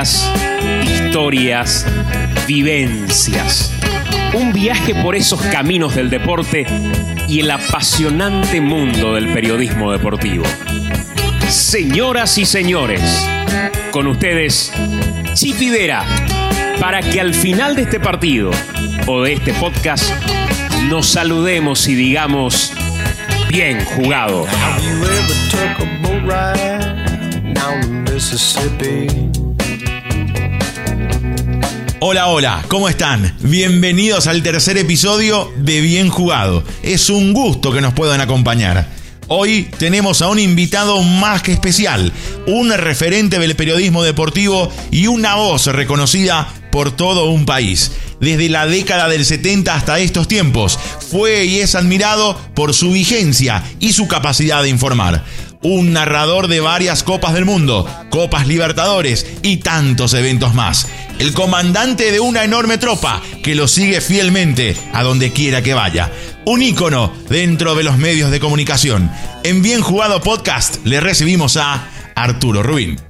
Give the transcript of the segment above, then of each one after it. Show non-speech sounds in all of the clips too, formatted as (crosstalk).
historias, vivencias. Un viaje por esos caminos del deporte y el apasionante mundo del periodismo deportivo. Señoras y señores, con ustedes, Chipi Vera, para que al final de este partido o de este podcast nos saludemos y digamos, bien jugado. Have Hola, hola, ¿cómo están? Bienvenidos al tercer episodio de Bien Jugado. Es un gusto que nos puedan acompañar. Hoy tenemos a un invitado más que especial, un referente del periodismo deportivo y una voz reconocida por todo un país. Desde la década del 70 hasta estos tiempos, fue y es admirado por su vigencia y su capacidad de informar. Un narrador de varias Copas del Mundo, Copas Libertadores y tantos eventos más. El comandante de una enorme tropa que lo sigue fielmente a donde quiera que vaya. Un ícono dentro de los medios de comunicación. En Bien Jugado Podcast le recibimos a Arturo Rubín.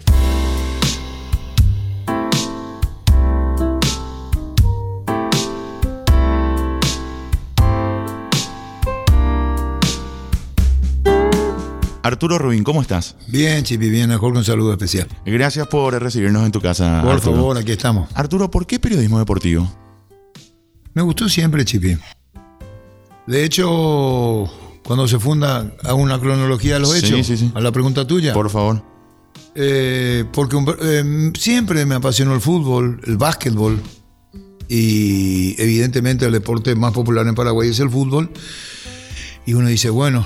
Arturo Rubín, ¿cómo estás? Bien, Chipi, bien, Jorge, un saludo especial. Gracias por recibirnos en tu casa. Por Arturo. favor, aquí estamos. Arturo, ¿por qué periodismo deportivo? Me gustó siempre, Chipi. De hecho, cuando se funda, hago una cronología de los Sí, hechos. sí, sí. A la pregunta tuya. Por favor. Eh, porque eh, siempre me apasionó el fútbol, el básquetbol. Y evidentemente el deporte más popular en Paraguay es el fútbol. Y uno dice, bueno,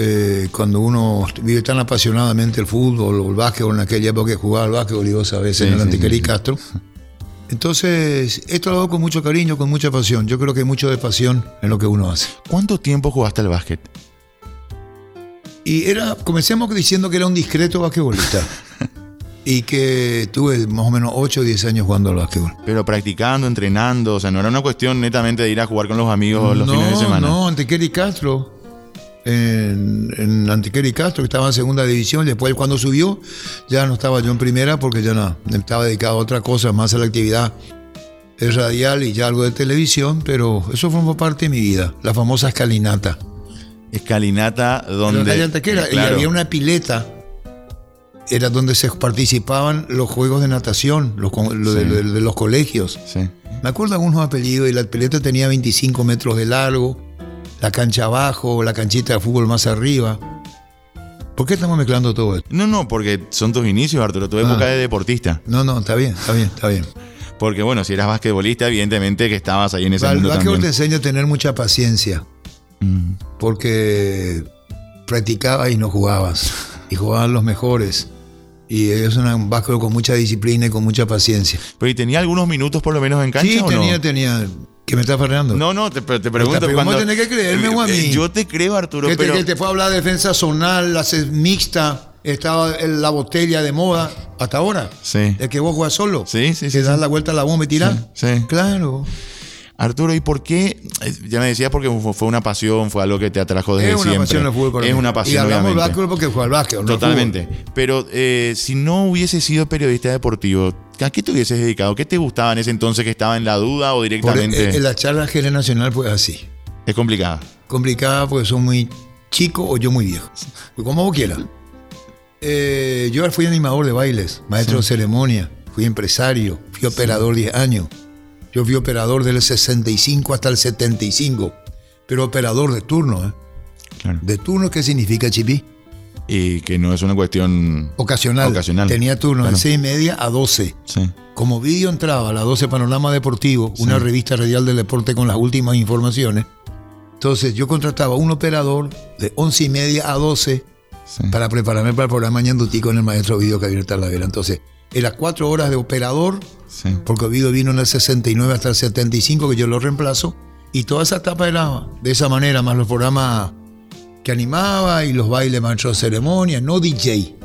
eh, cuando uno vive tan apasionadamente el fútbol o el básquetbol, en aquella época que jugaba al básquetbol y vos sabés, Sí, en el sí, Antiquerí sí, sí. Castro. Entonces, esto lo hago con mucho cariño, con mucha pasión. Yo creo que hay mucho de pasión en lo que uno hace. ¿Cuánto tiempo jugaste al básquet? Y era, comencemos diciendo que era un discreto basquetbolista. (laughs) y que tuve más o menos 8 o 10 años jugando al básquetbol. Pero practicando, entrenando, o sea, no era una cuestión netamente de ir a jugar con los amigos los no, fines de semana. no, Antiqueri Castro. En, en Antiqueri Castro, que estaba en segunda división. y Después, cuando subió, ya no estaba yo en primera porque ya no, estaba dedicado a otra cosa, más a la actividad radial y ya algo de televisión. Pero eso formó parte de mi vida, la famosa escalinata. Escalinata, donde. En Antequera, y Claro. había una pileta. Era donde se participaban los juegos de natación, los, lo de, Sí. de- de los colegios. Sí. Me acuerdo algunos apellidos y la pileta tenía 25 metros de largo, la cancha abajo, la canchita de fútbol más arriba. ¿Por qué estamos mezclando todo esto? No, no, porque son tus inicios, Arturo, tu época Ah. de deportista. No, no, está bien, está bien, está bien. Porque, bueno, si eras basquetbolista, evidentemente que estabas ahí en ese El te enseña a tener mucha paciencia, Mm. porque practicabas y no jugabas, y jugaban los mejores. Y es un básquetbol con mucha disciplina y con mucha paciencia. Pero ¿y tenía algunos minutos por lo menos en cancha Sí, o tenía, no? tenía. ¿Que me estás Fernando? No, no, te, te pregunto. pero cuando- tenés que creerme, o a mí. Yo te creo, Arturo, que, te, pero. que te fue a hablar de defensa zonal, la mixta, estaba en la botella de moda hasta ahora. Sí. El que vos jugás solo. Sí, sí, Que sí, das sí. la vuelta a la bomba y tirás. Sí, sí. Claro. Arturo, ¿y por qué? Eh, Ya me decías porque fue, una pasión, fue algo que te atrajo desde es una siempre. pasión el fútbol para Es una pasión, Y hablamos obviamente. básquetbol porque juega al básquetbol. Totalmente. Pero eh, si no hubiese sido periodista deportivo, ¿a qué te hubieses dedicado? ¿Qué te gustaba en ese entonces que estaba en la duda o Por- directamente? eh, en la charla general nacional fue así. Es complicada. Complicada porque son muy chicos o yo muy viejo. Como vos quieras. Eh, yo fui animador de bailes, maestro de ceremonia, fui empresario, fui operador 10 años. Yo fui operador del 65 hasta el 75, pero operador de turno. ¿eh? Claro. ¿De turno qué significa, Chipi? Y que no es una cuestión. Ocasional. Ocasional. Tenía turno Claro. de 6 y media a 12. Sí. Como vídeo entraba a las 12 Panorama Deportivo, una revista radial del deporte con las últimas informaciones. Entonces yo contrataba un operador de 11 y media a 12 sí. para prepararme para el programa Ñandutí con el maestro Ovidio Javier Talavera. Entonces, era cuatro horas de operador, sí. porque Ovidio vino en el 69 hasta el 75, que yo lo reemplazo, y toda esa etapa era de esa manera, más los programas que animaba y los bailes maestro de ceremonia, no DJ.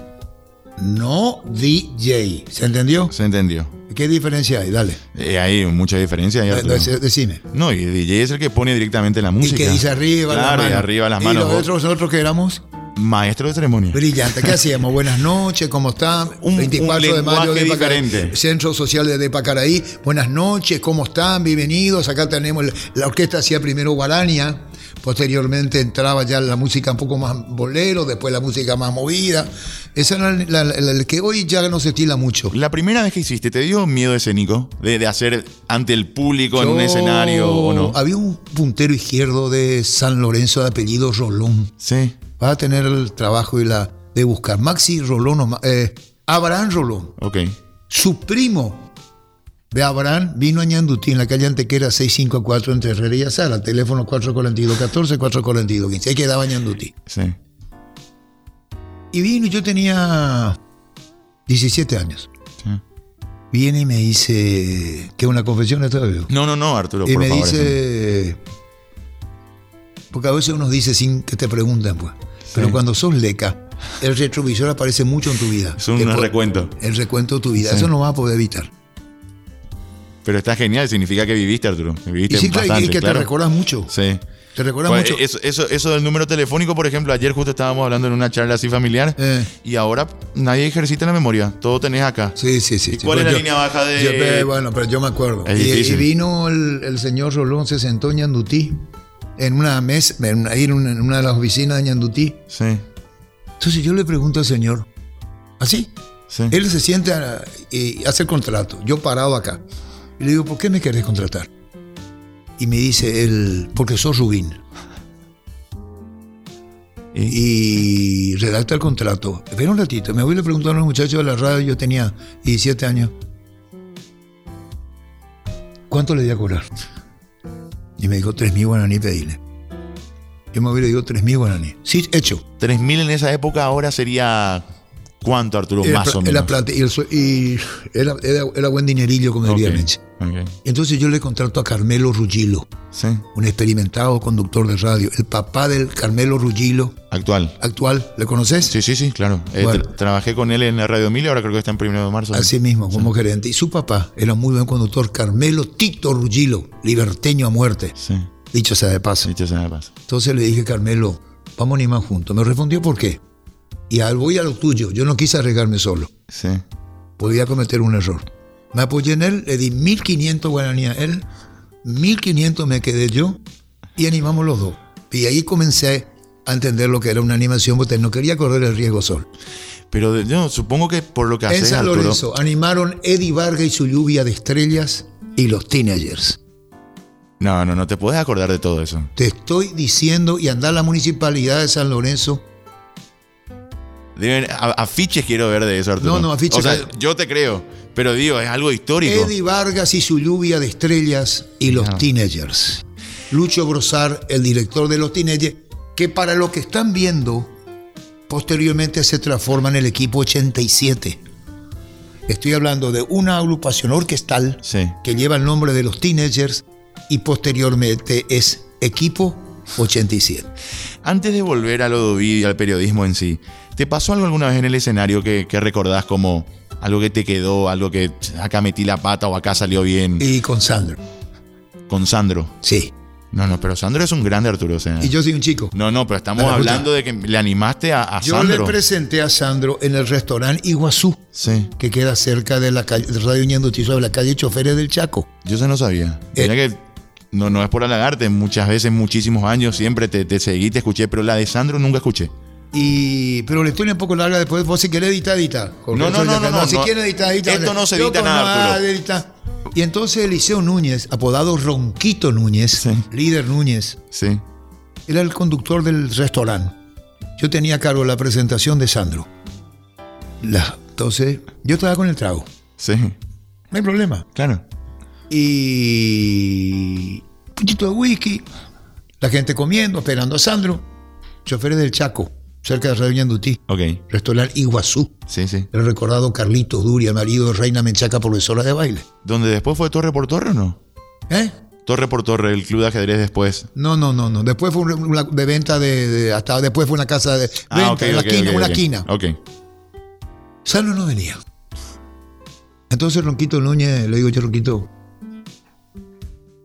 No DJ. ¿Se entendió? Se entendió. ¿Qué diferencia hay? Dale. Eh, hay mucha diferencia Arturo. dec- Decime. No, y el DJ es el que pone directamente la Y música. que dice arriba Claro, las y manos. arriba las ¿Y manos. los vos- otros, nosotros que éramos? Maestro de ceremonia. Brillante. ¿Qué hacíamos? (laughs) Buenas noches, ¿cómo están? Un- 24 un de mayo de Pacaraí, diferente. Centro Social de Depacaraí. Buenas noches, ¿cómo están? Bienvenidos. Acá tenemos la- orquesta hacía primero Guarania, posteriormente entraba ya la música un poco más bolero, después la música más movida. Esa era la, la- la- la que hoy ya no se estila mucho. La primera vez que hiciste, ¿te dio miedo escénico? De, de hacer ante el público en un escenario o no? Había un puntero izquierdo de San Lorenzo de apellido Rolón. Sí. Vas a tener el trabajo y la de buscar. Maxi Rolón, eh, Abraham Rolón. Ok. Su primo de Abraham vino a Ñandutí en la calle Antequera 654 entre Herrera y Azara, teléfono 442 14 442 15. Ahí quedaba Ñandutí. Sí. Y vino, yo tenía 17 años. Sí. Viene y me dice, que una confesión esta vez. No, no, no, Arturo, Y por me favor. dice, porque a veces uno dice sin que te pregunten, pues. Pero cuando sos leca, el retrovisor aparece mucho en tu vida. Es un Después- recuento. El recuento de tu vida. Sí. Eso no vas a poder evitar. Pero está genial, significa que viviste, Arturo. Viviste Y sí, claro, y bastante, que claro. te recuerdas mucho. Sí. Te recuerdas Pues, mucho. Eso, eso, eso del número telefónico, por ejemplo, ayer justo estábamos hablando en una charla así familiar Eh. y ahora nadie ejercita la memoria, todo tenés acá. Sí, sí, sí. ¿Y sí. cuál es la línea baja de- yo- eh, bueno, pero yo me acuerdo. Y, y vino el, el señor Rolón, se sentó en Ñandutí, en una mesa, en una, ahí en una, de las oficinas de Ñandutí. Sí, Entonces yo le pregunto al señor, así, sí. él se sienta y hace el contrato, yo parado acá. Y le digo, ¿por qué me querés contratar? Y me dice él, porque sos Rubín. ¿Y? y redacta el contrato. Espera un ratito, me voy y le preguntaron a los muchachos de la radio, yo tenía 17 años. ¿Cuánto le di a cobrar? Y me dijo, 3 mil guaraní, pedile. Yo me voy y le digo, 3 mil guaraní. Sí, hecho. 3.000 en esa época ahora sería... ¿Cuánto, Arturo? Era, Más o menos. plata y, el y era, era- era buen dinerillo, como diría. Entonces yo le contrato a Carmelo Ruggilo, Sí, un experimentado conductor de radio, el papá del Carmelo Ruggilo actual. actual. ¿Le conoces? Sí, sí, sí, claro. Eh, tra- trabajé con él en la Radio 1000 y ahora creo que está en primero de marzo. Así mismo, como gerente. Y su papá era muy buen conductor, Carmelo Tito Ruggilo, liberteño a muerte, Sí, dicho sea de paso. dicho sea de paso. Entonces le dije, Carmelo, vamos ni más juntos. Me respondió, ¿por qué? Y voy a lo tuyo, yo no quise arriesgarme solo, Sí. podía cometer un error. Me apoyé en él, le di 1500 guaraní a él, 1500 me quedé yo y animamos los dos. Y ahí comencé a entender lo que era una animación, porque no quería correr el riesgo solo. Pero yo supongo que por lo que En haces, San Arturo... Lorenzo animaron Eddie Vargas y su lluvia de estrellas y los teenagers. No, no, no te puedes acordar de todo eso. Te estoy diciendo y anda a la municipalidad de San Lorenzo. Deben- a- afiches quiero ver de eso, Arturo. No, no, afiches O sea, que- yo te creo, pero digo, es algo histórico. Eddie Vargas y su lluvia de estrellas y los teenagers. Lucho Brosar, el director de los teenagers, que para lo que están viendo, posteriormente se transforma en el equipo 87. Estoy hablando de una agrupación orquestal Sí. que lleva el nombre de los teenagers y posteriormente es equipo 87. Antes de volver a lo de Ovidio y al periodismo en sí, ¿te pasó algo alguna vez en el escenario que, que recordás como algo que te quedó, algo que acá metí la pata o acá salió bien Y con Sandro, con Sandro? sí. No, no, pero Sandro es un grande, Arturo. Y yo soy un chico. No, no, pero estamos Pero, hablando de que le animaste a, a Yo Sandro. le presenté a Sandro en el restaurante Iguazú, Sí, que queda cerca de la calle de Radio Ñandutí, sobre la calle Choferes del Chaco. yo eso no sabía. Eh. Mira que no, no es por halagarte, muchas veces, muchísimos años, siempre te, te seguí, te escuché, pero la de Sandro nunca escuché. Y, pero la historia es un poco larga después. Vos si querés editar, edita. No, no, no, no, no, Si quieres editar, edita. Esto no se edita nada. Y entonces Eliseo Núñez, apodado Ronquito Núñez, líder Núñez, Sí. era el conductor del restaurante. Yo tenía a cargo la presentación de Sandro. La- entonces, yo estaba con el trago. Sí, No hay problema. claro. Y un poquito de whisky. La gente comiendo, esperando a Sandro. Choferes del Chaco, cerca de Radio Ñandutí. Ok, Restaurante Iguazú. sí, sí. El recordado Carlitos Duria, marido de Reina Menchaca, profesora de baile. ¿Donde después fue Torre por Torre o no? ¿Eh? Torre por Torre, el club de ajedrez después. No, no, no, no. Después fue una, de venta de, de- Hasta después fue una casa de venta, Ah, ok, una ok, quina, ok, una quina. Ok. Sandro no venía. Entonces Ronquito Núñez, le digo yo, Ronquito,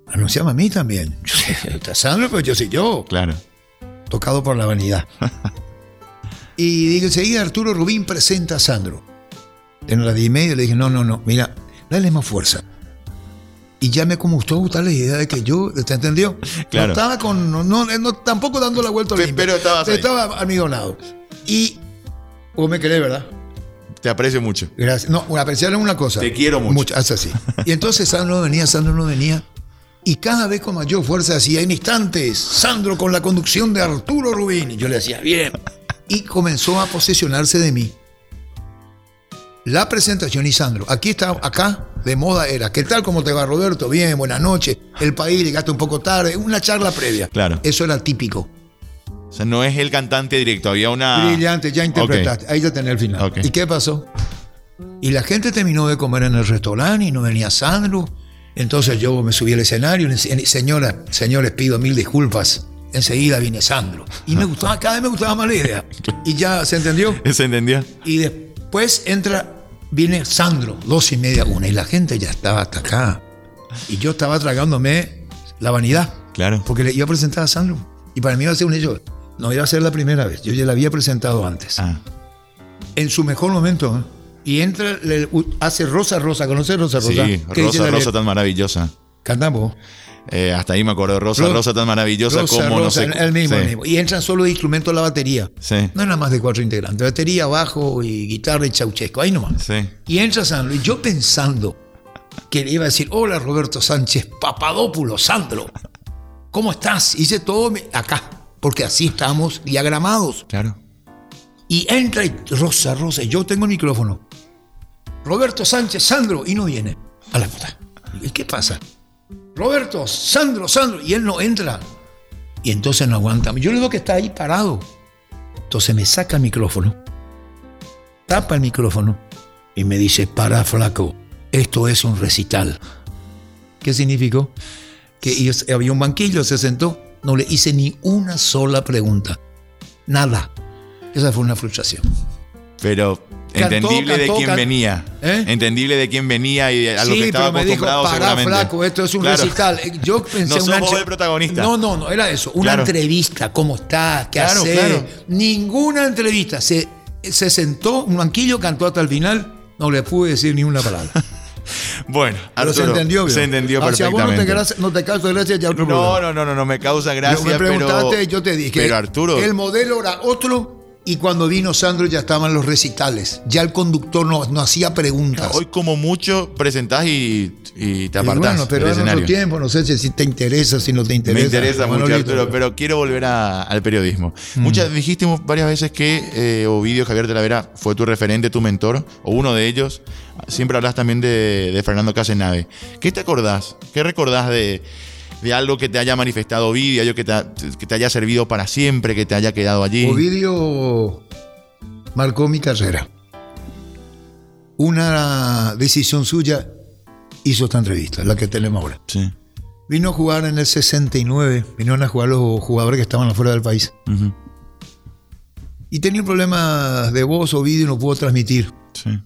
anunciame a mí también. Yo sé, Sandro, pero yo soy yo. Claro. Tocado por la vanidad. Y enseguida Arturo Rubín presenta a Sandro. En las 10 y media le dije, no, no, no, mira, dale más fuerza. Y ya me gustó gustar la idea de que yo, ¿te entendió? (laughs) Claro. No estaba con, no, no, no, tampoco dando la vuelta Pe- limpia. pero estabas ahí. Estaba a mi lado. Y, vos me querés, ¿verdad? Te aprecio mucho. Gracias. No, apreciar es una cosa. Te quiero mucho. haz así. Y entonces Sandro no venía, Sandro no venía. Y cada vez con mayor fuerza decía, en instantes, Sandro con la conducción de Arturo Rubín. Y yo le decía, bien. Y comenzó a posesionarse de mí. La presentación y Sandro, aquí está, acá de moda era, ¿qué tal? ¿Cómo te va Roberto? Bien, buenas noches. El país, llegaste un poco tarde, una charla previa. Claro. Eso era típico. O sea, no es el cantante directo, había una. Brillante, ya interpretaste. Ahí ya tenés el final. ¿Y qué pasó? Y la gente terminó de comer en el restaurante y no venía Sandro. Entonces yo me subí al escenario y le decía, señora, señores, pido mil disculpas. Enseguida viene Sandro. Y me gustaba, cada vez me gustaba más la idea. Y ya se entendió. (laughs) ¿Se entendió? Y después entra, viene Sandro, dos y media, una. Y la gente ya estaba hasta acá. Y yo estaba tragándome la vanidad. Claro. Porque le iba a presentar a Sandro. Y para mí iba a ser un hecho. No iba a ser la primera vez. Yo ya la había presentado antes. Ah, En su mejor momento. ¿eh? Y entra, le- hace Rosa Rosa. ¿Conoces Rosa Rosa? sí, ¿Qué dice Rosa, Rosa tan maravillosa. Cantamos. Eh, hasta ahí me acuerdo, Rosa, Ro- Rosa tan maravillosa Rosa, como no Rosa, sé. El mismo, sí. el mismo. Y entran solo de instrumentos la batería. Sí. No era más de cuatro integrantes. Batería, bajo y guitarra y chauchesco. Ahí nomás. Sí. Y entra Sandro. Y yo pensando que le iba a decir, hola Roberto Sánchez Papadópulo, Sandro. ¿Cómo estás? Hice todo mi- acá. Porque así estamos diagramados. Claro. Y entra y Rosa, Rosa, y yo tengo el micrófono. Roberto Sánchez, Sandro, y no viene. A la puta. ¿Y qué pasa? Roberto, Sandro, Sandro, y él no entra. Y entonces no aguanta. Yo le digo que está ahí parado. Entonces me saca el micrófono, tapa el micrófono y me dice, para flaco, esto es un recital. ¿Qué significó? Que había un banquillo, se sentó, no le hice ni una sola pregunta. Nada. Esa fue una frustración. Pero Cantó, entendible de quién venía. ¿Eh? Entendible de quién venía y a lo que estaba pero me dijo, pará, flaco, esto es un Claro. recital. (laughs) Yo pensé No una entre- el protagonista. No, no, no, era eso. Una Claro. entrevista, ¿cómo estás? ¿Qué Claro, haces? Ninguna entrevista. Se, se sentó, un banquillo, cantó hasta el final, no le pude decir ni una palabra. (laughs) Bueno, Pero se entendió bien. Se entendió si a vos no te, perfectamente. no te causa gracia, ya otro No, no, no, no, no me causa gracia, Yo me preguntaste pero... yo te dije. Pero Arturo... El modelo era otro y cuando vino Sandro ya estaban los recitales. Ya el conductor no, no hacía preguntas. Hoy como mucho presentás y, y te apartás bueno, pero en otro tiempo, no sé si- te interesa, si no te interesa. Me interesa mucho. Arturo, pero quiero volver a- al periodismo. Mm. Muchas, dijiste varias veces que eh, Ovidio Javier de la Vera fue tu referente, tu mentor, o uno de ellos. Siempre hablas también de, de Fernando Casenave. ¿Qué te acordás? ¿Qué recordás de, de algo que te haya manifestado Ovidio, algo que te, que te haya servido para siempre, que te haya quedado allí? Ovidio marcó mi carrera. Una decisión suya hizo esta entrevista, la que tenemos ahora. Sí. Vino a jugar en el 69, vinieron a jugar los jugadores que estaban afuera del país. Y tenía un problema de voz, Ovidio no pudo transmitir. Sí.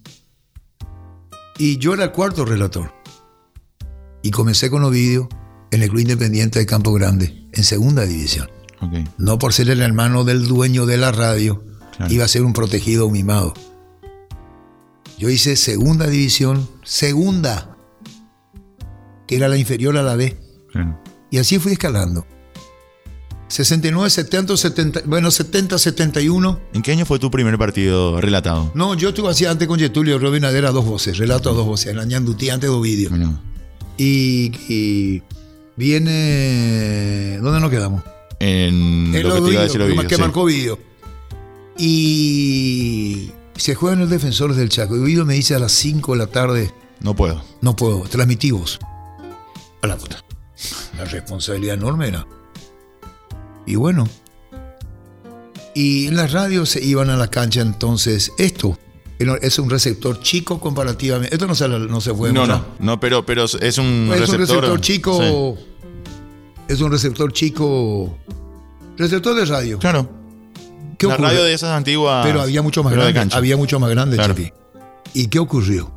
Y yo era el cuarto relator. Y comencé con Ovidio en el Club Independiente de Campo Grande, en segunda división. No por ser el hermano del dueño de la radio, Claro. iba a ser un protegido mimado. Yo hice segunda división, segunda, que era la inferior a la B. Claro. Y así fui escalando. 69, 70, 70, bueno, 70, 71. ¿En qué año fue tu primer partido relatado? No, yo estuve así antes con Getulio Robin Adera dos voces, relato a dos voces, en la Ñandutí antes de Ovidio. Bueno, Y, y viene. ¿Dónde nos quedamos? en En lo que los te iba a Ovidio, decir que sí. marcó Ovidio. Y se juegan los defensores del Chaco. Y Ovidio me dice a las 5 de la tarde, No puedo. no puedo, transmitivos. A la puta. La responsabilidad enorme era. Y bueno. Y en las radios se iban a la cancha entonces. Esto es un receptor chico comparativamente. Esto no se, no se puede No, mostrar. no, no, pero, pero es un Es receptor. un receptor chico. Sí. Es un receptor chico. Receptor de radio. Claro. ¿Qué la ocurre? radio de esas antiguas. Pero había mucho más de grande. Había mucho más grande, Claro. ¿Y qué ocurrió?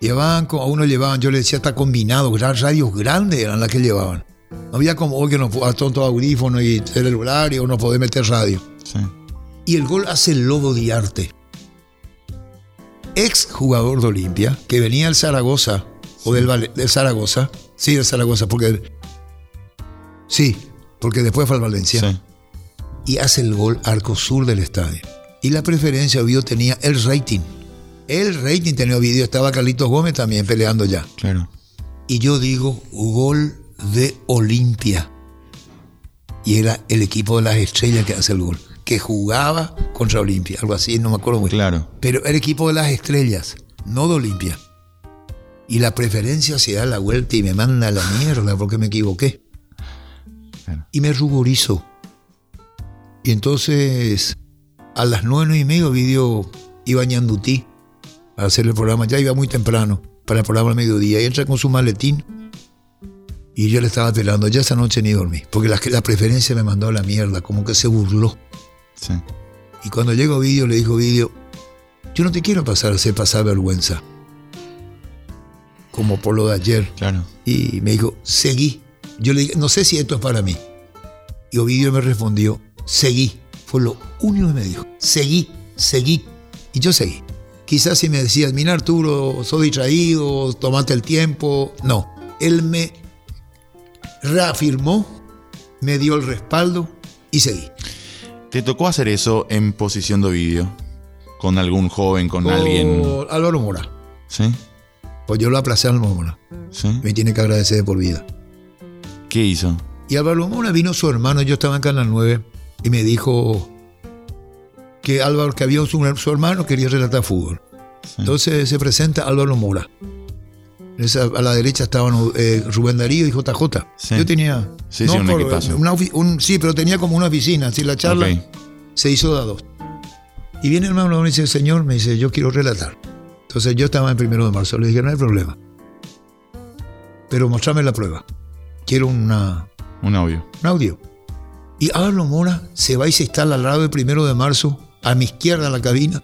Llevaban, a uno llevaban, yo le decía, está combinado, eran radios grandes eran las que llevaban. No había como hoy que no a tonto audífono y celular y uno poder meter radio. Sí. Y el gol hace el Lobo Diarte. Ex jugador de Olimpia, que venía del Zaragoza, o del, Zaragoza. Sí, del Zaragoza, porque. Sí, porque después fue al Valencia. Sí. Y hace el gol arco sur del estadio. Y la preferencia, Ovidio tenía el rating. El rating tenía Ovidio, estaba Carlitos Gómez también peleando ya. Claro. Y yo digo, gol de Olimpia. Y era el equipo de las estrellas que hace el gol. Que jugaba contra Olimpia, algo así, no me acuerdo muy bien. Claro. Pero era equipo de las estrellas, no de Olimpia. Y la preferencia se da la vuelta y me manda a la mierda porque me equivoqué. Claro. Y me ruborizo. Y entonces, a las nueve y media, vídeo iba a Ñandutí a hacer el programa. Ya iba muy temprano para el programa al mediodía. Y entra con su maletín. Y yo le estaba esperando. Ya esa noche ni dormí. Porque la, la preferencia me mandó a la mierda. Como que se burló. Sí. Y cuando llegó Vídeo, le dijo Vídeo, yo no te quiero pasar hacer pasar vergüenza. Como por lo de ayer. Claro. Y me dijo, seguí. Yo le dije, no sé si esto es para mí. Y Ovidio me respondió, seguí. Fue lo único que me dijo. Seguí, seguí. Y yo seguí. Quizás si me decías, mira Arturo, soy distraído, tomate el tiempo. No. Él me reafirmó, me dio el respaldo y seguí. ¿Te tocó hacer eso en posición de vídeo? ¿Con algún joven, con alguien? Con Álvaro Mora. ¿Sí? Pues yo lo aplacé a Álvaro Mora. ¿Sí? Me tiene que agradecer de por vida. ¿Qué hizo? Y Álvaro Mora vino su hermano, yo estaba en Canal 9, y me dijo que Álvaro, que había su, su hermano, quería relatar fútbol. Entonces se presenta Álvaro Mora. Esa- a la derecha estaban eh, Rubén Darío y JJ. Sí. Yo tenía. Sí, sí, un una un- sí, pero tenía como una oficina. Así la charla se hizo de a dos. Y viene el hermano y dice: Señor, me dice, yo quiero relatar. Entonces yo estaba en primero de marzo. Le dije: No hay problema. Pero mostrame la prueba. Quiero una, Un audio. un audio. Y Álvaro Mora se va y se instala al lado del primero de marzo, a mi izquierda en la cabina.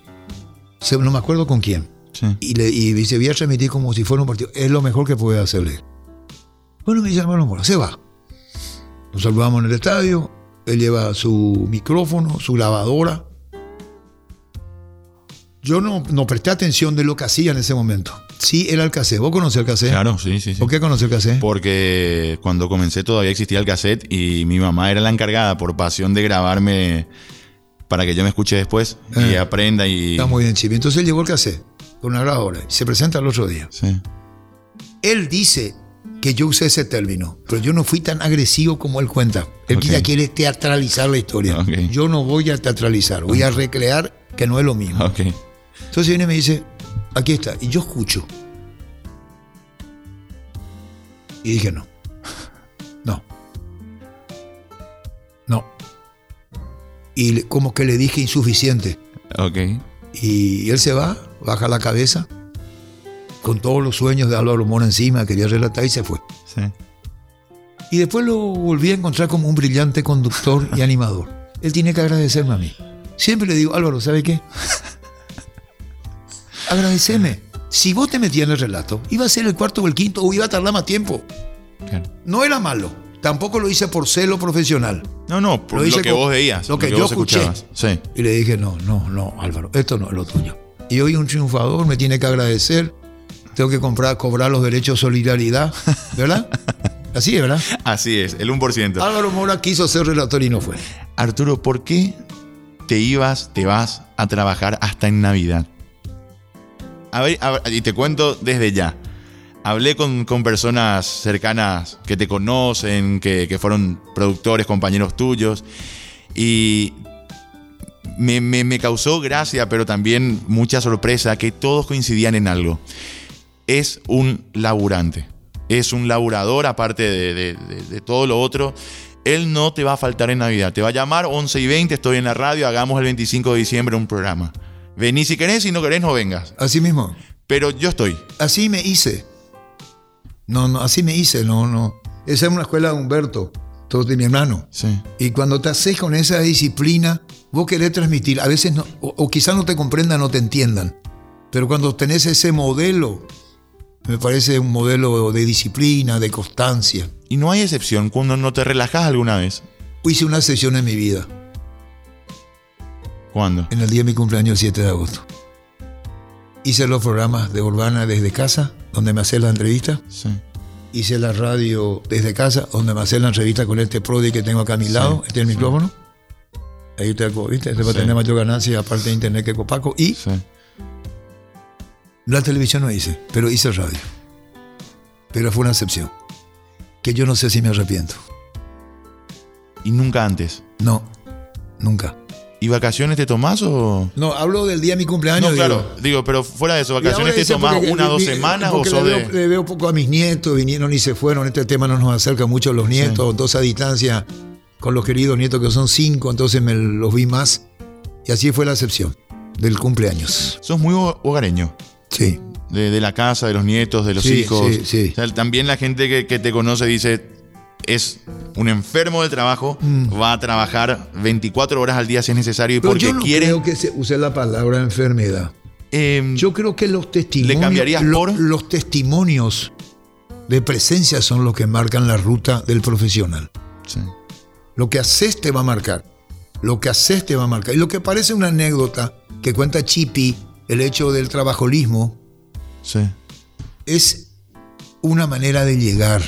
Se- no me acuerdo con quién. Sí. Y, le, y dice, voy a transmitir como si fuera un partido. Es lo mejor que puede hacerle. Bueno, me dice Álvaro Mora, se va. Nos saludamos en el estadio. Él lleva su micrófono, su lavadora. Yo no, no presté atención de lo que hacía en ese momento. Sí, era el cassette. ¿Vos conocés el cassette? Claro, sí, sí, sí. ¿Por qué conocés el cassette? Porque cuando comencé todavía existía el cassette y mi mamá era la encargada por pasión de grabarme para que yo me escuche después y Eh. aprenda y... Está muy bien, Chibi. Entonces él llevó el cassette con una grabadora se presenta el otro día. Sí. Él dice que yo usé ese término, pero yo no fui tan agresivo como él cuenta. Él Ok. ya quiere teatralizar la historia. Yo no voy a teatralizar, voy a recrear que no es lo mismo. Entonces viene y me dice, aquí está, y yo escucho. Y dije, no, no, no. Y como que le dije insuficiente. Y él se va, baja la cabeza, con todos los sueños de Álvaro Mora encima, quería relatar y se fue. Sí. Y después lo volví a encontrar como un brillante conductor y animador. Él tiene que agradecerme a mí. Siempre le digo, Álvaro, ¿sabe qué? (laughs) Agradeceme. Si vos te metías en el relato, iba a ser el cuarto o el quinto o iba a tardar más tiempo. No era malo. Tampoco lo hice por celo profesional. No, no, por Lo que vos veías. lo que que yo escuché. Sí. Y le dije, no, no, no, Álvaro, esto no es lo tuyo. Y hoy un triunfador me tiene que agradecer. Tengo que comprar, cobrar los derechos de solidaridad, (laughs) ¿verdad? Así es, ¿verdad? Así es, el 1%. Álvaro Mora quiso ser relator y no fue. Arturo, ¿por qué te ibas, te vas a trabajar hasta en Navidad? A ver, a ver, y te cuento desde ya. Hablé con, con personas cercanas que te conocen, que, que fueron productores, compañeros tuyos, y me, me- me causó gracia, pero también mucha sorpresa que todos coincidían en algo. Es un laburante, es un laburador aparte de, de- de- de todo lo otro. Él no te va a faltar en Navidad, te va a llamar 11 y 20, estoy en la radio, hagamos el 25 de diciembre un programa. Vení si querés, si no querés no vengas. Así mismo. Pero yo estoy. Así me hice. No, no, así me hice, no, no. Esa es una escuela de Humberto, todo de mi hermano. Sí. Y cuando te haces con esa disciplina, vos querés transmitir. A veces, no, o, o quizás no te comprendan, no te entiendan. Pero cuando tenés ese modelo, me parece un modelo de disciplina, de constancia. Y no hay excepción cuando no te relajas alguna vez. Hice una sesión en mi vida. ¿Cuándo? en el día de mi cumpleaños, el 7 de agosto. Hice los programas de Urbana desde casa, donde me hacen la entrevista. Sí. Hice la radio desde casa, donde me hacen la entrevista con este Prodi que tengo acá a mi lado, este es el micrófono. Ahí te ¿viste? Este va a tener mayor ganancia, aparte de internet que Copaco. Y la televisión no hice, pero hice radio. Pero fue una excepción. Que yo no sé si me arrepiento. Y nunca antes. No, nunca. ¿Y vacaciones te tomás o.? No, hablo del día de mi cumpleaños. No, claro. Digo, pero fuera de eso, ¿vacaciones te dice tomás porque- una o dos semanas o le, de.? veo, le veo poco a mis nietos, vinieron y se fueron. Este tema no nos acerca mucho a los nietos, dos a distancia con los queridos nietos que son cinco, entonces me los vi más. Y así fue la excepción del cumpleaños. Sos muy ho- hogareño. Sí. De, de la casa, de los nietos, de los Sí, hijos. sí, sí. O sea, también la gente que, que te conoce dice. Es un enfermo del trabajo, va a trabajar 24 horas al día si es necesario y Mm. Pero porque yo no quiere. creo que se use la palabra enfermedad. eh, Yo creo que los testimonios. ¿Le cambiarías lo- por? Los testimonios de presencia son los que marcan la ruta del profesional. sí. Lo que haces te va a marcar. Lo que haces te va a marcar. Y lo que parece una anécdota que cuenta Chipi, el hecho del trabajolismo, Sí. es una manera de llegar.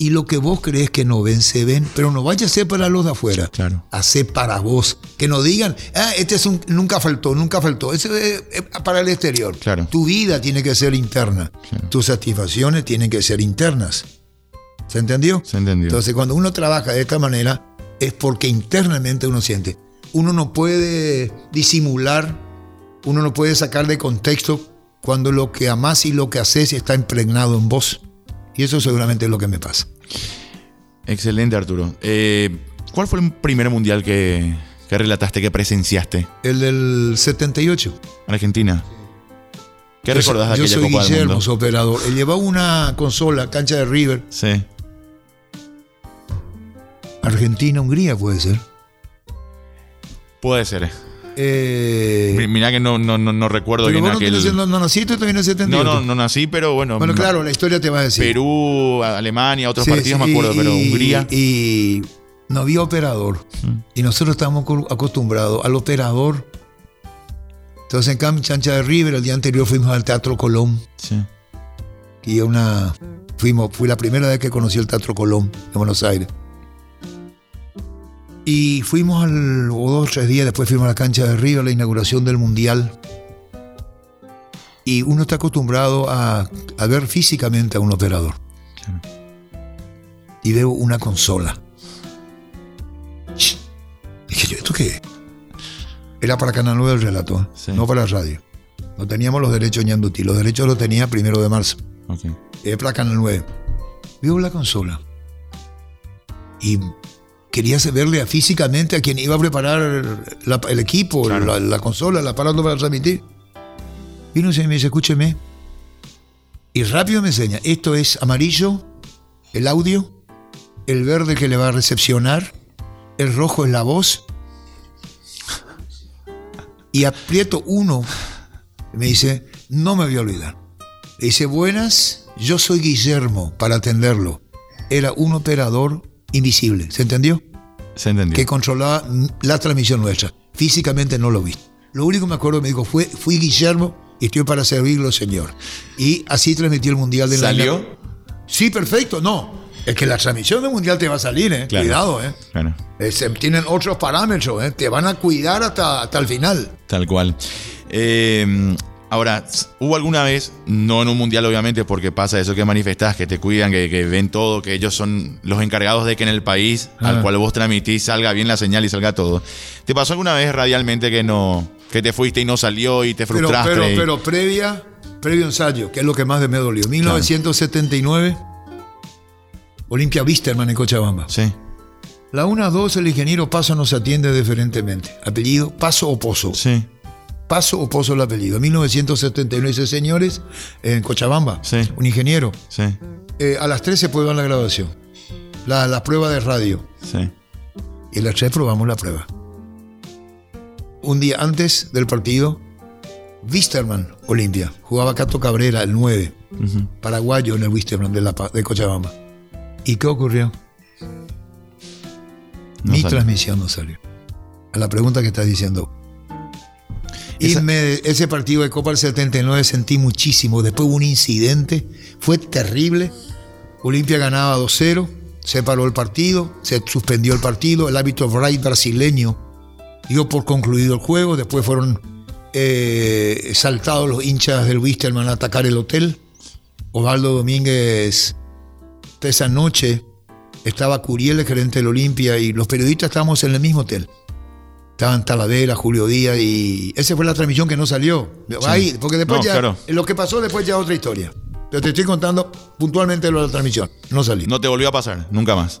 Y lo que vos crees que no ven, se ven, pero no vaya a ser para los de afuera. Claro. Hace para vos. Que no digan, ah, este es un, nunca faltó, nunca faltó. Eso es, es para el exterior. Claro. Tu vida tiene que ser interna. Claro. Tus satisfacciones tienen que ser internas. ¿Se entendió? Se entendió. Entonces, cuando uno trabaja de esta manera, es porque internamente uno siente. Uno no puede disimular, uno no puede sacar de contexto cuando lo que amás y lo que haces está impregnado en vos. Y eso seguramente es lo que me pasa. Excelente, Arturo. Eh, ¿Cuál fue el primer mundial que, que relataste, que presenciaste? El del 78. Argentina. ¿Qué Yo recordás de aquella Yo soy Copa del Guillermo, Mundo? su operador. Él llevaba una consola, cancha de River, Sí. Argentina-Hungría puede ser. Puede ser. Eh, Mi- Mirá que no, no, no, no recuerdo bien vos no, aquel. no, no naciste también en el 78. No, no, no nací, pero bueno. Bueno, claro, la historia te va a decir. Perú, Alemania, otros Sí, partidos sí, me acuerdo, y- pero Hungría. Mm. Y no había operador. Y nosotros estábamos acostumbrados al operador. Entonces en Cam Chancha de River, el día anterior fuimos al Teatro Colón. Sí. Y una, fuimos, fui la primera vez que conocí el Teatro Colón de Buenos Aires. Y fuimos al, o dos o tres días después fuimos a la cancha de River, a la inauguración del Mundial. Y uno está acostumbrado a, a ver físicamente a un operador. Claro. Y veo una consola. Dije yo, ¿esto qué es? Era para Canal 9 el relato, ¿eh? Sí. no para radio. No teníamos los derechos en Yanduti. Los derechos los tenía primero de marzo. Ok. Es para Canal 9. Veo la consola. Y quería verle físicamente a quien iba a preparar la- el equipo, Claro. la, la consola, el aparato para transmitir. Vino y me dice, escúcheme. Y rápido me enseña, esto es amarillo, el audio, el verde que le va a recepcionar, el rojo es la voz. Y aprieto uno. Y me dice, no me voy a olvidar. Le dice, buenas, yo soy Guillermo para atenderlo. Era un operador invisible, ¿se entendió? Se entendió. Que controlaba la transmisión nuestra. Físicamente no lo vi. Lo único que me acuerdo me dijo fue, fui Guillermo y estoy para servirlo, señor. Y así transmitió el Mundial de la ¿Salió? Sí, perfecto, no. Es que la transmisión del Mundial te va a salir, ¿eh? Claro. Cuidado, ¿eh? Claro. Se- tienen otros parámetros, ¿eh? Te van a cuidar hasta, hasta el final. Tal cual. Eh, ahora, ¿hubo alguna vez, no en un mundial obviamente, porque pasa eso que manifestás, que te cuidan, que, que ven todo, que ellos son los encargados de que en el país al Ah. cual vos transmitís salga bien la señal y salga todo? ¿Te pasó alguna vez radialmente que no, que te fuiste y no salió y te frustraste? pero, y- pero previa, previo ensayo, que es lo que más me dolió. 1979, Olimpia Wisterman en Cochabamba. Sí, La 1 a 2, el ingeniero Paso nos atiende diferentemente. Apellido, Paso o Pozo. sí, Paso o Pozo el apellido. 1979, dice, señores, en Cochabamba, Sí. un ingeniero. sí, Eh, a las 3 se puede dar la graduación. La, la prueba de radio. sí. Y a las 3 probamos la prueba. Un día antes del partido, Wisterman, Olimpia. Jugaba Cato Cabrera, el 9, Ujú. paraguayo en el Wisterman de, la, de Cochabamba. ¿Y qué ocurrió? No Mi salió. transmisión no salió. A la pregunta que estás diciendo, Y Esa- me- ese partido de Copa del 79 sentí muchísimo. Después hubo un incidente, fue terrible. Olimpia ganaba 2-0, se paró el partido, se suspendió el partido. El árbitro Bright brasileño dio por concluido el juego. Después fueron eh, saltados los hinchas del Wisterman a atacar el hotel. Osvaldo Domínguez, esa noche, estaba Curiel, el gerente del Olimpia, y los periodistas estábamos en el mismo hotel. Estaban Talavera, Julio Díaz y esa fue la transmisión que no salió. Ahí, porque después No, ya, claro. lo que pasó después ya es otra historia. Pero te estoy contando puntualmente lo de la transmisión. No salió. No te volvió a pasar, nunca más.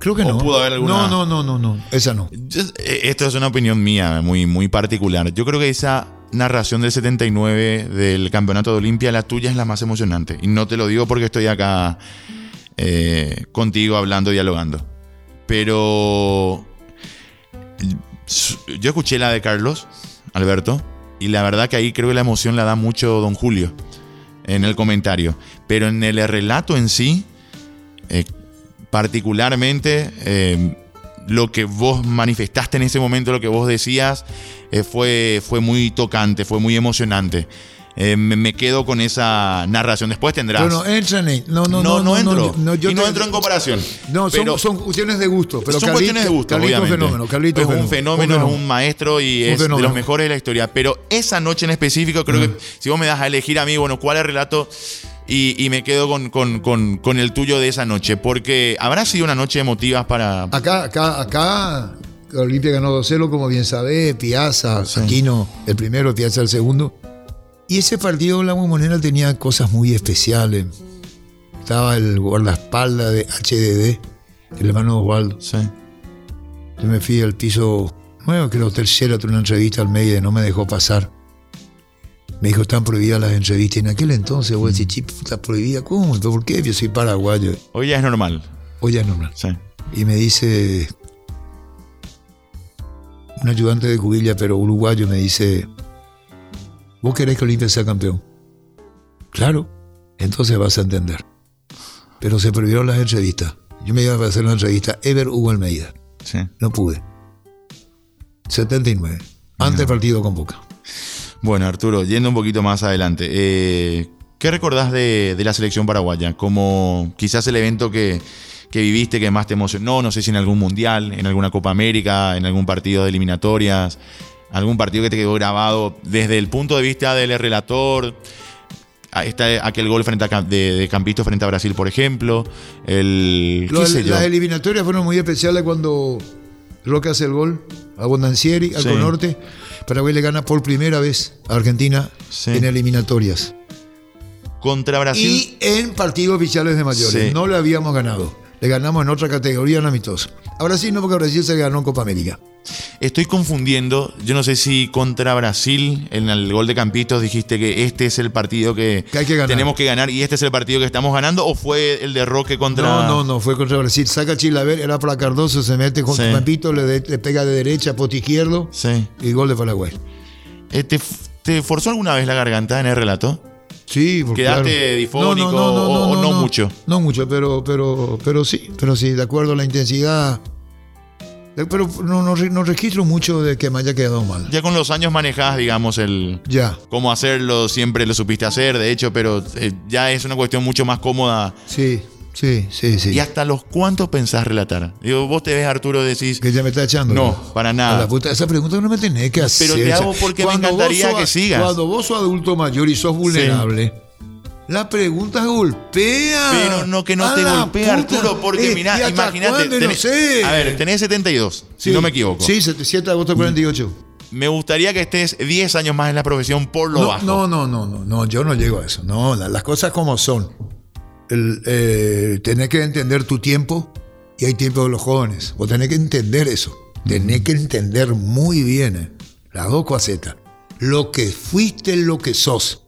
Creo que o no. pudo haber alguna- No, no, no, no, no. Esa no. Eh, esto es una opinión mía, muy, muy particular. Yo creo que esa narración del 79 del campeonato de Olimpia, la tuya es la más emocionante. Y no te lo digo porque estoy acá eh, contigo hablando, dialogando. Pero yo escuché la de Carlos, Alberto, y la verdad que ahí creo que la emoción la da mucho don Julio en el comentario. Pero en el relato en sí, eh, particularmente eh, lo que vos manifestaste en ese momento, lo que vos decías, eh, fue, fue muy tocante, fue muy emocionante. Eh, me, me quedo con esa narración. Después tendrás. Pero no entran en. No, no, no, no, entro. yo y no te- entro en comparación. No, son, Pero son cuestiones de gusto. Pero son cuestiones de gusto, Carlito obviamente. fenómeno. Carlito es un fenómeno, es un maestro y Un es de los mejores de la historia. Pero esa noche en específico, creo que si vos me das a elegir a mí, bueno, cuál es el relato, y, y me quedo con, con- con- con el tuyo de esa noche, porque habrá sido una noche emotiva para. Acá, acá, acá, Olimpia ganó 2-0, como bien sabe, Piazza, Aquino el primero, Piazza el segundo. Y ese partido, la Bombonera tenía cosas muy especiales. Estaba el guardaespaldas de HDD, el hermano Osvaldo. Sí. Yo me fui al piso nuevo, creo tercero, tuve una entrevista al medio y no me dejó pasar. Me dijo, están prohibidas las entrevistas. Y en aquel entonces, vos decís, chip, está prohibida. ¿Cómo? ¿Pero ¿Por qué? Yo soy paraguayo. Hoy ya es normal. Hoy ya es normal. Sí. Y me dice, un ayudante de Cubilla, pero uruguayo, me dice, ¿vos querés que Olimpia sea campeón? Claro, entonces vas a entender. Pero se prohibieron las entrevistas. Yo me iba a hacer una entrevista, Ever Hugo Almeida. sí. No pude. 79. Antes del partido con Boca. Bueno, Arturo, yendo un poquito más adelante, eh, ¿qué recordás de, de la selección paraguaya? Como quizás el evento que, que viviste que más te emocionó, no sé si en algún mundial, en alguna Copa América, en algún partido de eliminatorias, algún partido que te quedó grabado desde el punto de vista del relator. Está aquel gol frente a, de, de Campito frente a Brasil, por ejemplo. El, Lo- ¿qué sé yo? las eliminatorias fueron muy especiales cuando Roca hace el gol a Bondancieri, al Sí. Norte. Paraguay le gana por primera vez a Argentina Sí. en eliminatorias. Contra Brasil. Y en partidos oficiales de mayores. Sí. No le habíamos ganado. Le ganamos en otra categoría en amistoso. Ahora sí, no, porque Brasil se ganó en Copa América. Estoy confundiendo, yo no sé si contra Brasil, en el gol de Campitos dijiste que este es el partido que, Que hay que ganar. tenemos que ganar y este es el partido que estamos ganando, o fue el de Roque contra... No, no, no, fue contra Brasil. Saca Chilaver, era para Cardoso, se mete con Sí. Campito, le, de- le pega de derecha, pote izquierdo Sí. y gol de Paraguay. Eh, ¿Te, ¿Te forzó alguna vez la garganta en el relato? Sí, porque ¿Quedaste claro. difónico o- o no mucho? No mucho, pero, pero, pero sí, pero sí, de acuerdo a la intensidad. Pero no, no, no registro mucho de que me haya quedado mal. Ya con los años manejás, digamos, el Ya, cómo hacerlo, siempre lo supiste hacer, de hecho, pero eh, ya es una cuestión mucho más cómoda. sí, sí, sí, sí. ¿Y hasta los cuántos pensás relatar? Digo, vos te ves, Arturo, decís... Que ya me está echando. No, para nada. A la puta, esa pregunta no me tenés que hacer. Pero te hago porque me encantaría sos- que sigas. Cuando vos sos adulto mayor y sos vulnerable, la pregunta golpea. Pero no que no A te golpea, puta. Arturo, porque Eh, mirá, ¿y hasta imagínate. No sé. A ver, tenés 72, si Sí. no me equivoco. Sí, 7 de agosto del 48. Me gustaría que estés 10 años más en la profesión por lo No, bajo. no, no, no, no, no, yo no llego a eso. No, la- las cosas como son. El, eh, tenés que entender tu tiempo y hay tiempo de los jóvenes. Vos tenés que entender eso. Tenés que entender muy bien eh, las dos facetas. Lo que fuiste, lo que sos.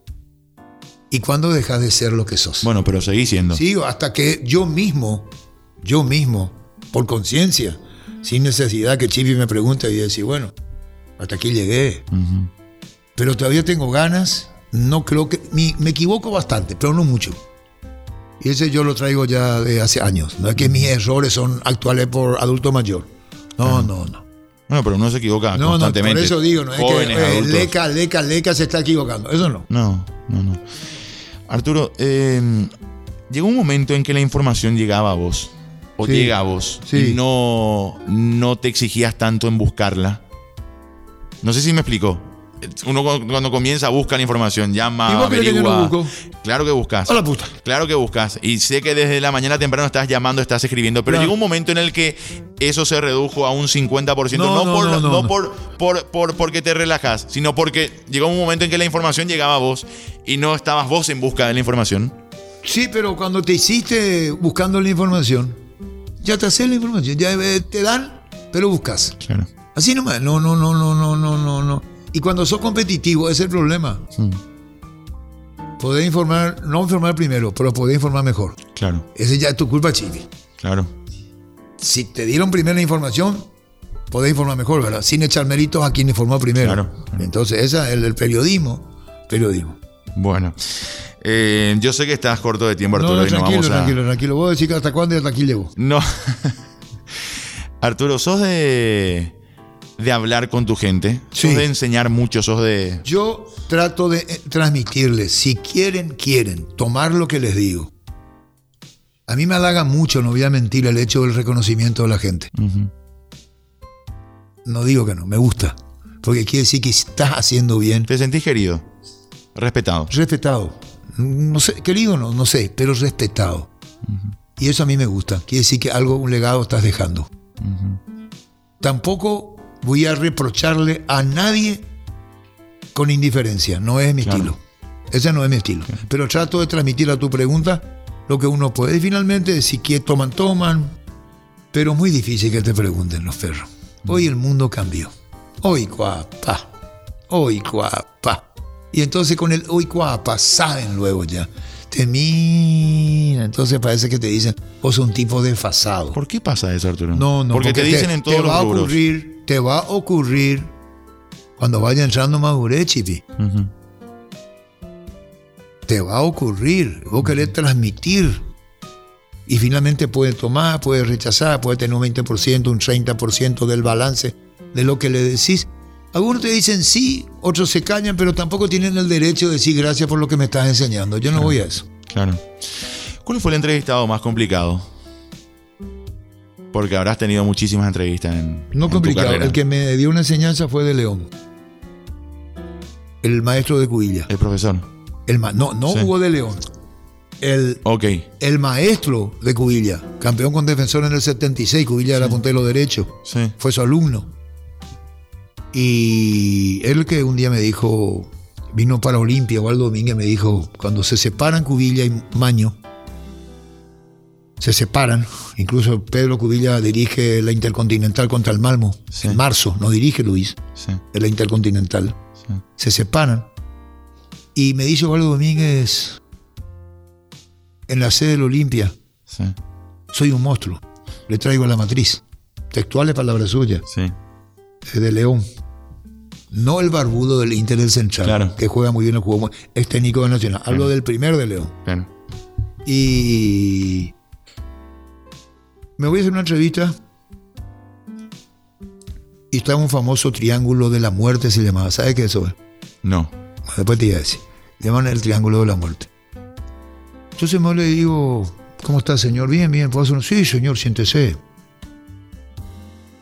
¿Y cuándo dejas de ser lo que sos? Bueno, pero seguí siendo. Sí, hasta que yo mismo, yo mismo, por conciencia, sin necesidad que Chipi me pregunte y decir, bueno, hasta aquí llegué. Pero todavía tengo ganas. No creo que. me equivoco bastante, pero no mucho. Y ese yo lo traigo ya de hace años. No es que mis errores son actuales por adulto mayor. No, no, no. Bueno, pero uno se equivoca No, no, constantemente. por eso digo, no es Jóvenes, que eh, leca, leca, leca se está equivocando. Eso no. No, no, no. Arturo, eh, llegó un momento en que la información llegaba a vos, o Sí, llega a vos, sí. y no, no te exigías tanto en buscarla. No sé si me explicó. Uno cu- cuando comienza busca la información, llama, ¿Y vos que yo no busco? Claro que buscas. A la puta. Claro que buscas. Y sé que desde la mañana temprano estás llamando, estás escribiendo. Pero llegó un momento en el que eso se redujo a un 50%. No, No, no, por, no, por, por, por- porque te relajas, sino porque llegó un momento en que la información llegaba a vos y no estabas vos en busca de la información. Sí, pero cuando te hiciste buscando la información, ya te haces la información, ya eh, te dan, pero buscas. Claro. Así nomás. No, no, no, no, no, no, no, no. Y cuando sos competitivo, ese es el problema. Podés informar, no informar primero, pero podés informar mejor. Claro, Ese ya es tu culpa, Chivi. claro. Si te dieron primero la información, podés informar mejor, ¿verdad? Sin echar méritos a quien informó primero. Claro. Entonces, esa es el, el periodismo. Periodismo. Bueno. Eh, yo sé que estás corto de tiempo, Arturo, no, no, y no tranquilo, vamos a. tranquilo, tranquilo. Vos decís que hasta cuándo y hasta aquí llevo. No. (laughs) Arturo, sos de. De hablar con tu gente. Sos Sí. de enseñar mucho, sos de. Yo trato de eh, transmitirles, si quieren, quieren, tomar lo que les digo. A mí me halaga mucho, no voy a mentir, el hecho del reconocimiento de la gente. No digo que no, me gusta. Porque quiere decir que estás haciendo bien. ¿Te sentís querido? Respetado. Respetado. No sé, querido no, no sé, pero respetado. Y eso a mí me gusta. Quiere decir que algo, un legado estás dejando. Tampoco voy a reprocharle a nadie con indiferencia. No es mi Claro. estilo. Ese no es mi estilo. Pero trato de transmitir a tu pregunta lo que uno puede. Y finalmente, si quieren, toman, toman. Pero muy difícil que te pregunten los perros. Hoy el mundo cambió. Hoy cuapa. Hoy cuapa. Y entonces con el hoy cuapa saben luego ya. Te miran. Entonces parece que te dicen, vos sos un tipo desfasado. ¿Por qué pasa eso, Arturo? No, no, Porque, te dicen en todos te los va a rubros. ocurrir, te va a ocurrir cuando vaya entrando madurez, chipi. Te va a ocurrir. Vos querés transmitir. Y finalmente puede tomar, puede rechazar, puede tener un 20%, un 30% del balance de lo que le decís. Algunos te dicen sí, otros se callan, pero tampoco tienen el derecho de decir gracias por lo que me estás enseñando. Yo no voy a eso. Claro. ¿Cuál fue el entrevistado más complicado? Porque habrás tenido muchísimas entrevistas en, No en complicado. El que me dio una enseñanza fue de León. El maestro de Cubilla. El profesor. El ma- no, no Sí. Hugo de León. El, Ok. el maestro de Cubilla, campeón con defensor en el 76, Cubilla era puntero derecho, Sí. fue su alumno. Y él que un día me dijo, vino para Olimpia, Waldo Domínguez me dijo, cuando se separan Cubilla y Maño, se separan, incluso Pedro Cubilla dirige la Intercontinental contra el Malmo, Sí. en marzo, no dirige Luis, Sí. en la Intercontinental sí. se separan. Y me dice Waldo Domínguez, en la sede del Olimpia, soy un monstruo, le traigo la matriz. Textuales palabras suyas, de León. No el barbudo del Inter del Central, Claro. que juega muy bien, el juego, es técnico de Nacional. Hablo del primer de León. Claro. Y me voy a hacer una entrevista. Y está un famoso triángulo de la muerte, se llamaba. ¿Sabes qué eso es? No. Después te iba a decir. Le llaman el triángulo de la muerte. Entonces me le digo, ¿cómo está, señor? Bien, bien. ¿Puedo hacer un- Sí, señor, siéntese.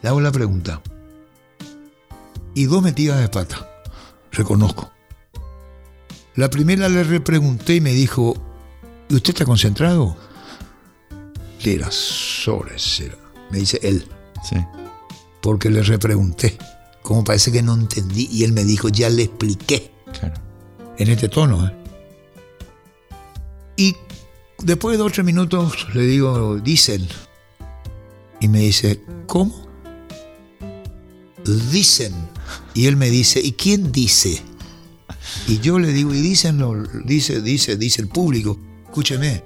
Le hago la pregunta. Y dos metidas de pata. Reconozco. La primera le repregunté y me dijo, ¿y usted está concentrado? Era sobres, era. Me dice él Sí. porque le repregunté. Como parece que no entendí y él me dijo, ya le expliqué Claro. en este tono. ¿eh? Y después de dos o tres minutos le digo, dicen. Y me dice, ¿cómo? Dicen. Y él me dice, ¿y quién dice? Y yo le digo, y dicen, lo- dice, dice, dice el público. Escúcheme,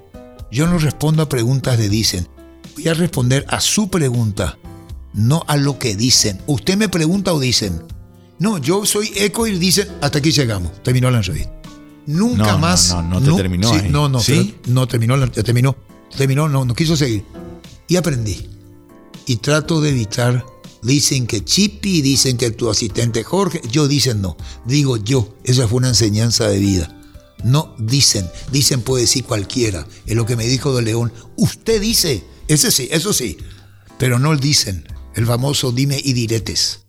yo no respondo a preguntas de dicen. Voy a responder a su pregunta, no a lo que dicen. Usted me pregunta o dicen. No, yo soy eco y dicen, hasta aquí llegamos. Terminó la entrevista. Nunca No, no, más. no, no te terminó sí, ahí. No, no, ¿Sí? no terminó, la- terminó, terminó, no, no quiso seguir. Y aprendí. Y trato de evitar Dicen que Chipi, dicen que tu asistente Jorge. Yo dicen no. Digo yo. Esa fue una enseñanza de vida. No dicen. Dicen puede decir cualquiera. Es lo que me dijo de León. Usted dice. Ese sí, eso sí. Pero no el dicen. El famoso dime y diretes.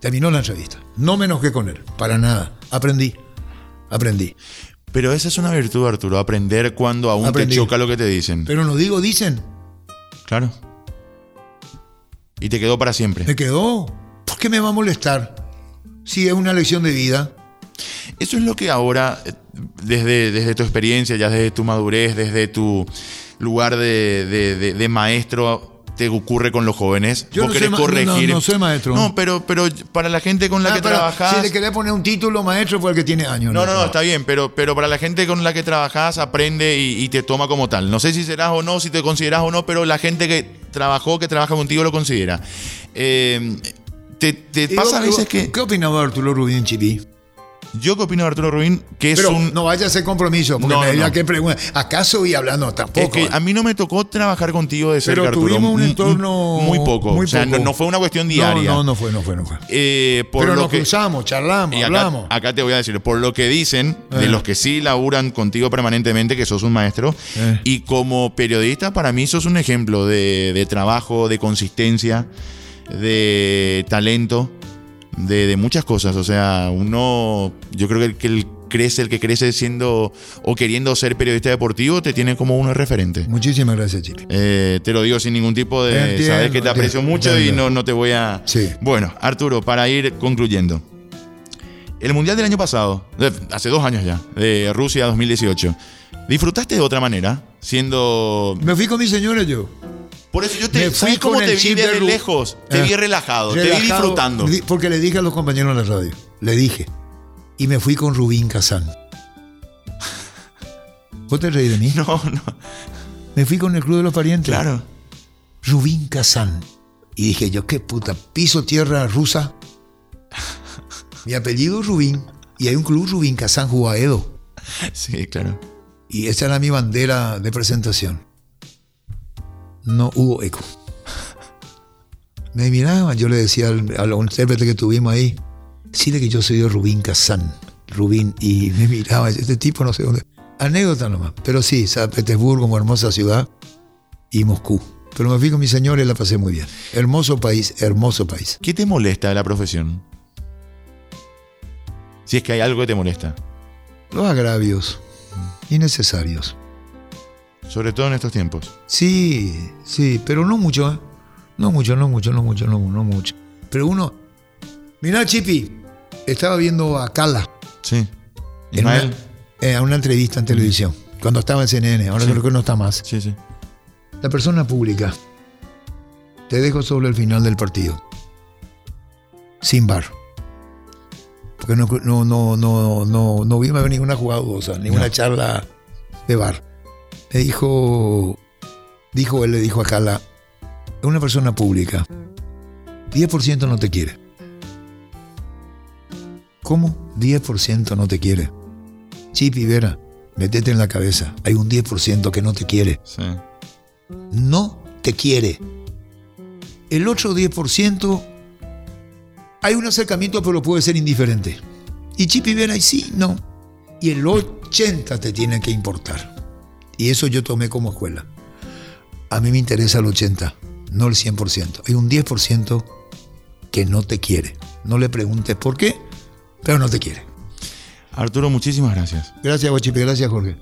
Terminó la entrevista. No me enojé con él. Para nada. Aprendí. Aprendí. Pero esa es una virtud, Arturo, aprender cuando aún Aprendí. te choca lo que te dicen. Pero no digo dicen. Claro. Y te quedó para siempre. Me quedó. ¿Por qué me va a molestar? Si es una lección de vida. Eso es lo que ahora, eh, desde, desde tu experiencia, ya desde tu madurez, desde tu lugar de, de- de- de maestro, te ocurre con los jóvenes. Yo Vos no querés soy corregir. no, no soy maestro. No, pero, pero para la gente con la Ah, que trabajás. Si le querés poner un título, maestro, fue el que tiene años. No, no, no, está bien, pero, pero para la gente con la que trabajás aprende y, y te toma como tal. No sé si serás o no, si te consideras o no, pero la gente que trabajó, que trabaja contigo lo considera. Eh, te, te pasa a vos- veces que... ¿Qué opinaba Arturo Rubín Chipi? Yo que opino de Arturo Rubín, que es Pero un... no vaya a hacer compromiso, porque No, me no, no. qué pregunta. ¿Acaso voy hablando tampoco? Es que eh? a mí no me tocó trabajar contigo de cerca, Pero Arturo. tuvimos un entorno Muy poco. muy o sea, no, poco. no fue una cuestión no, diaria. no, no fue, no fue, no fue. Eh, por Pero lo nos que, cruzamos, charlamos, y acá, hablamos. acá te voy a decir, por lo que dicen, de Eh. los que sí laburan contigo permanentemente, que sos un maestro, y como periodista, para mí sos un ejemplo de, de trabajo, de consistencia, de talento, de, de muchas cosas. O sea, uno, yo creo que el que el crece, el que crece siendo o queriendo ser periodista deportivo, te tiene como uno referente. Muchísimas gracias, Chipi. Eh, te lo digo sin ningún tipo de... Entiendo, sabes que te aprecio entiendo, mucho y no, no te voy a... Sí. Bueno, Arturo, para ir concluyendo. El Mundial del año pasado, hace dos años ya, de Rusia 2018, ¿disfrutaste de otra manera? Siendo... Me fui con mi señora yo. Por eso yo te... Fui ¿Sabes cómo con te vi de lejos? Te Eh, vi relajado, te vi disfrutando. di- Porque le dije a los compañeros de la radio. Le dije. Y me fui con Rubín Kazán. ¿Vos te reí de mí? (laughs) No, no, Me fui con el Club de los Parientes. claro. Rubín Kazán. Y dije yo, qué puta, piso tierra rusa. (laughs) Mi apellido es Rubín. Y hay un club Rubín Kazán Jugaedo. Sí, claro. Y esa era mi bandera de presentación. No hubo eco. Me miraban, yo le decía al, al intérprete que tuvimos ahí, decirle que yo soy de Rubín Kazán. Rubín, y me miraba, este tipo no sé dónde. Anécdota nomás. Pero sí, San Petersburgo, como hermosa ciudad, y Moscú. Pero me fui con mi señora y la pasé muy bien. Hermoso país, hermoso país. ¿Qué te molesta de la profesión? Si es que hay algo que te molesta. Los agravios innecesarios. Sobre todo en estos tiempos. Sí, sí, pero no mucho, ¿eh? No mucho, no mucho, no mucho, no, no mucho. Pero uno. Mirá, Chipi, estaba viendo a Carla Sí. en una, Ismael. eh, a una entrevista en televisión, cuando estaba en CNN, ahora Sí. creo que no está más. Sí, sí. La persona pública. Te dejo sobre el final del partido. Sin bar. Porque no, no, no, no, no, no vimos ninguna jugada dudosa, ninguna No. charla de bar. Me dijo, dijo él, le dijo a Carla, una persona pública, 10% no te quiere. ¿Cómo? 10% no te quiere. Chipi Vera, metete en la cabeza. Hay un 10% que no te quiere Sí. no te quiere. El otro 10% hay un acercamiento, pero puede ser indiferente. Y Chip y Vera, y sí, no. Y el 80% te tiene que importar. Y eso yo tomé como escuela. A mí me interesa el 80%, no el 100%. Hay un 10% que no te quiere. No le preguntes por qué, pero no te quiere. Arturo, muchísimas gracias. Gracias, Guachipe. Gracias, Jorge.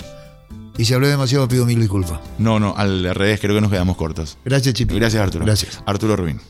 Y si hablé demasiado, pido mil disculpas. No, no, al revés, creo que nos quedamos cortos. Gracias, Chipi. Gracias, Arturo. Gracias. Arturo Rubín.